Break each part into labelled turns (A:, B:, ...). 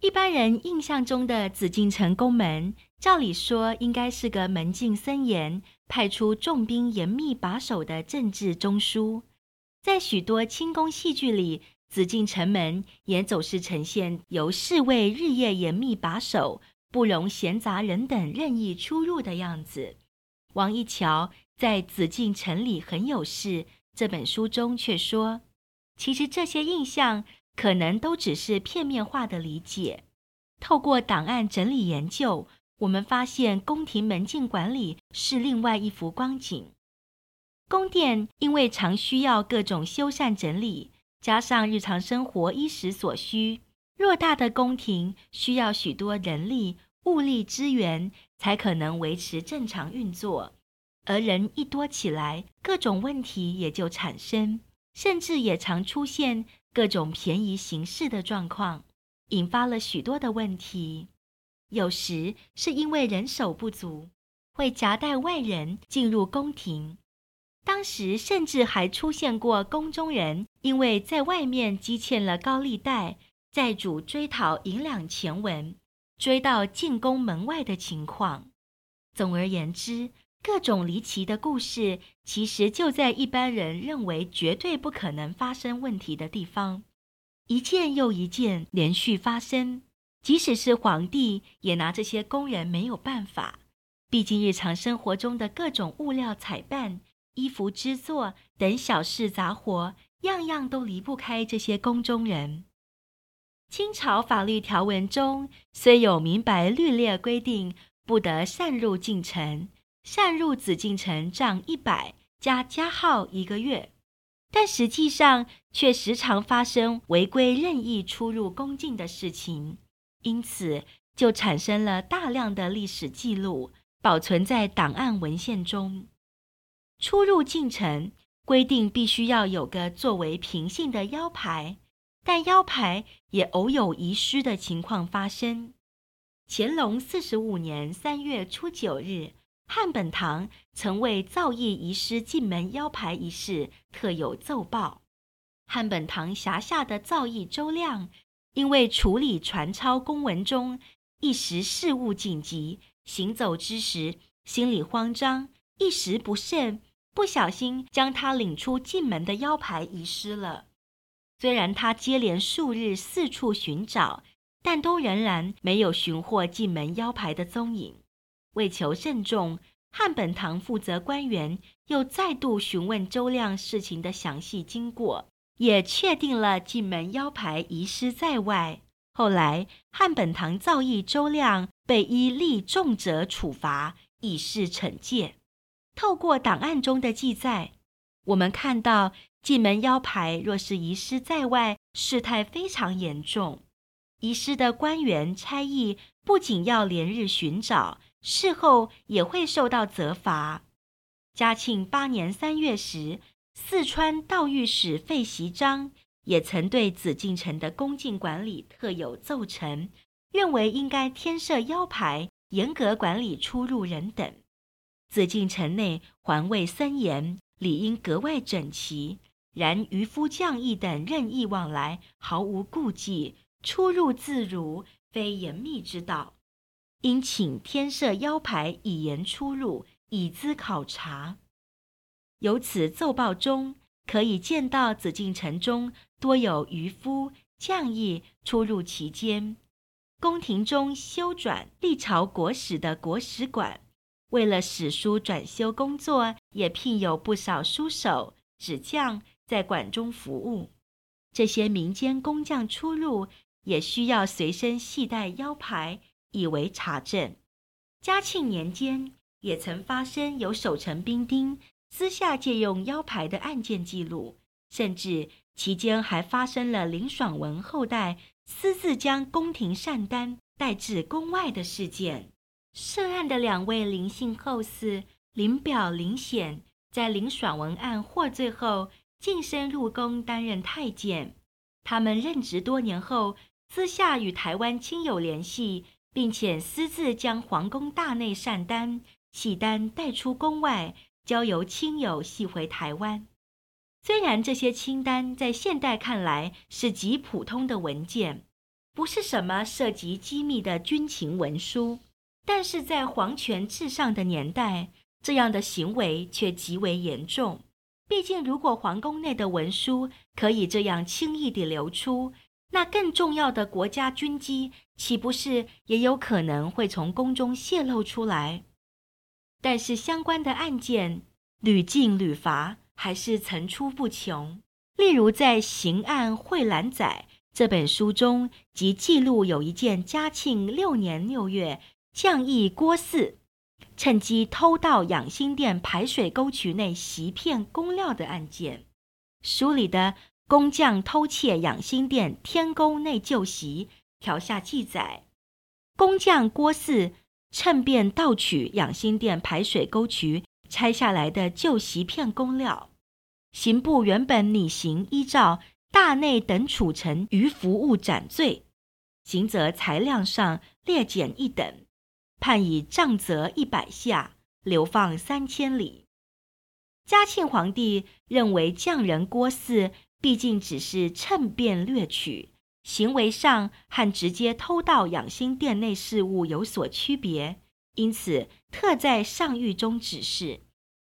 A: 一般人印象中的紫禁城宫门，照理说应该是个门禁森严、派出重兵严密把守的政治中枢。在许多清宫戏剧里，紫禁城门也总是呈现由侍卫日夜严密把守，不容闲杂人等任意出入的样子。王一桥在《紫禁城里很有事》这本书中却说，其实这些印象。可能都只是片面化的理解。透过档案整理研究，我们发现宫廷门禁管理是另外一幅光景。宫殿因为常需要各种修缮整理，加上日常生活衣食所需，偌大的宫廷需要许多人力物力资源，才可能维持正常运作。而人一多起来，各种问题也就产生，甚至也常出现。各种便宜行事的状况，引发了许多的问题。有时是因为人手不足，会夹带外人进入宫廷。当时甚至还出现过宫中人因为在外面积欠了高利贷，债主追讨银两钱文，追到进宫门外的情况。总而言之，各种离奇的故事，其实就在一般人认为绝对不可能发生问题的地方，一件又一件连续发生。即使是皇帝，也拿这些工人没有办法。毕竟日常生活中的各种物料采办、衣服织作等小事杂活，样样都离不开这些宫中人。清朝法律条文中虽有明白律列规定，不得擅入禁城。擅入紫禁城账一百，加加号一个月，但实际上却时常发生违规任意出入宫禁的事情，因此就产生了大量的历史记录，保存在档案文献中。出入禁城规定必须要有个作为凭信的腰牌，但腰牌也偶有遗失的情况发生。乾隆四十五年三月初九日。汉本堂曾为造诣遗失进门腰牌一事特有奏报。汉本堂辖下的造诣周亮，因为处理传抄公文中一时事务紧急，行走之时心里慌张，一时不慎，不小心将他领出禁门的腰牌遗失了。虽然他接连数日四处寻找，但都仍然没有寻获禁门腰牌的踪影。为求慎重，汉本堂负责官员又再度询问周亮事情的详细经过，也确定了禁门腰牌遗失在外。后来，汉本堂造诣周亮被依立重责处罚，以示惩戒。透过档案中的记载，我们看到进门腰牌若是遗失在外，事态非常严重。遗失的官员差役不仅要连日寻找。事后也会受到责罚。嘉庆八年三月时，四川道御史费习章也曾对紫禁城的宫禁管理特有奏陈，认为应该添设腰牌，严格管理出入人等。紫禁城内环卫森严，理应格外整齐。然渔夫将役等任意往来，毫无顾忌，出入自如，非严密之道。应请天设腰牌，以严出入，以资考察。由此奏报中可以见到，紫禁城中多有渔夫将役出入其间。宫廷中修转历朝国史的国史馆，为了史书转修工作，也聘有不少书手、纸匠在馆中服务。这些民间工匠出入，也需要随身携带腰牌。以为查证。嘉庆年间，也曾发生有守城兵丁私下借用腰牌的案件记录，甚至期间还发生了林爽文后代私自将宫廷膳单带至宫外的事件。涉案的两位林姓后嗣林表、林显，在林爽文案获罪后，晋升入宫担任太监。他们任职多年后，私下与台湾亲友联系。并且私自将皇宫大内善单、契单带出宫外，交由亲友系回台湾。虽然这些清单在现代看来是极普通的文件，不是什么涉及机密的军情文书，但是在皇权至上的年代，这样的行为却极为严重。毕竟，如果皇宫内的文书可以这样轻易地流出，那更重要的国家军机，岂不是也有可能会从宫中泄露出来？但是相关的案件屡禁屡罚，还是层出不穷。例如在《刑案汇览载》这本书中，即记录有一件嘉庆六年六月，将议郭汜趁机偷盗养心殿排水沟渠内席片工料的案件。书里的。工匠偷窃养心殿天沟内旧席，条下记载：工匠郭汜趁便盗取养心殿排水沟渠拆下来的旧席片工料。刑部原本拟刑依照大内等处陈余服物斩罪，刑责裁量上略减一等，判以杖责一百下，流放三千里。嘉庆皇帝认为匠人郭汜。毕竟只是趁便掠取，行为上和直接偷盗养心殿内事物有所区别，因此特在上谕中指示，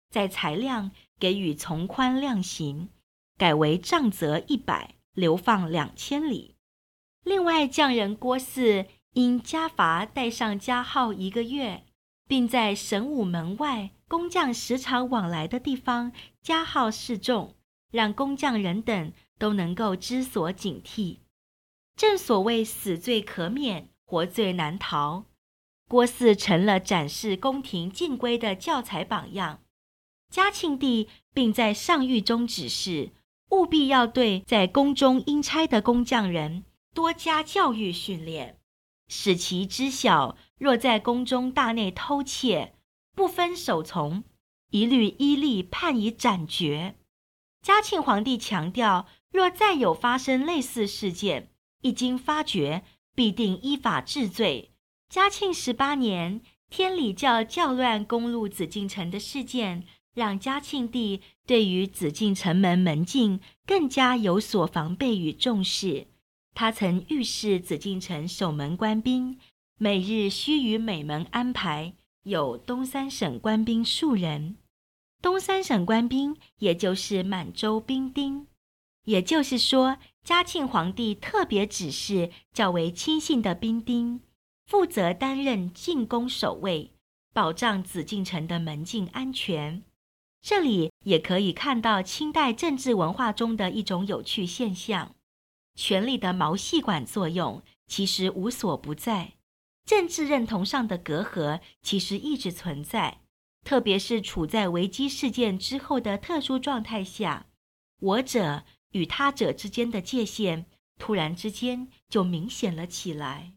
A: 在裁量给予从宽量刑，改为杖责一百，流放两千里。另外，匠人郭汜因加罚带上加号一个月，并在神武门外工匠时常往来的地方加号示众。让工匠人等都能够知所警惕。正所谓死罪可免，活罪难逃。郭汜成了展示宫廷禁规的教材榜样。嘉庆帝并在上谕中指示，务必要对在宫中应差的工匠人多加教育训练，使其知晓，若在宫中大内偷窃，不分首从，一律依例判以斩决。嘉庆皇帝强调，若再有发生类似事件，一经发觉，必定依法治罪。嘉庆十八年，天理教教乱攻入紫禁城的事件，让嘉庆帝对于紫禁城门门禁更加有所防备与重视。他曾预示紫禁城守门官兵，每日须于每门安排有东三省官兵数人。东三省官兵，也就是满洲兵丁，也就是说，嘉庆皇帝特别指示较为亲信的兵丁，负责担任进宫守卫，保障紫禁城的门禁安全。这里也可以看到清代政治文化中的一种有趣现象：权力的毛细管作用其实无所不在，政治认同上的隔阂其实一直存在。特别是处在危机事件之后的特殊状态下，我者与他者之间的界限突然之间就明显了起来。